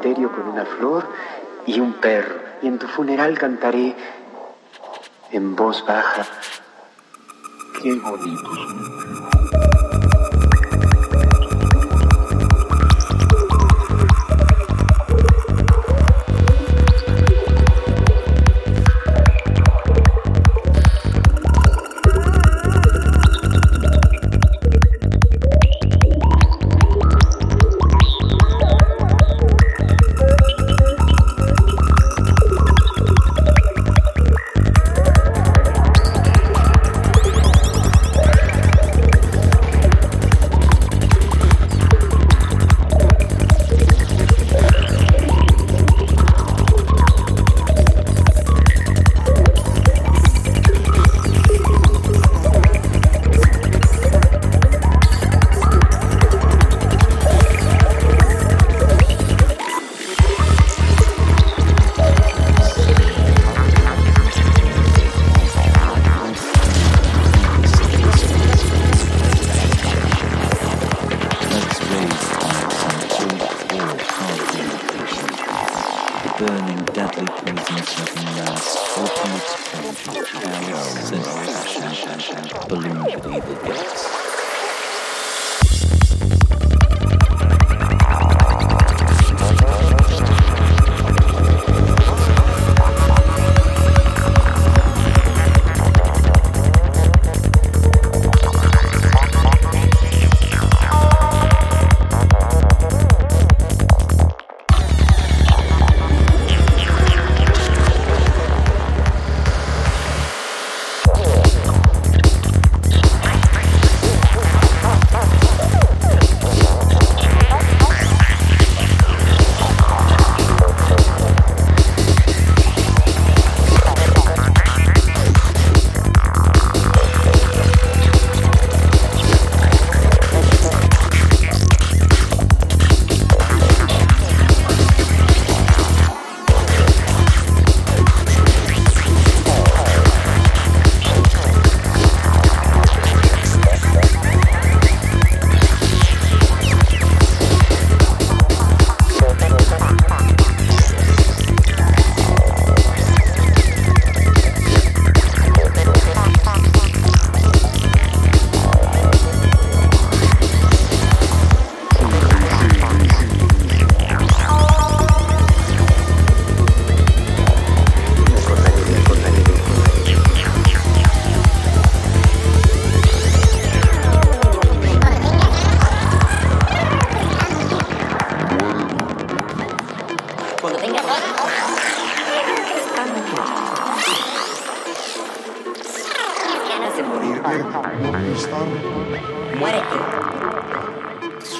con una flor y un perro. Y en tu funeral cantaré en voz baja. Qué. Ultimate Balloon Weaver Guest.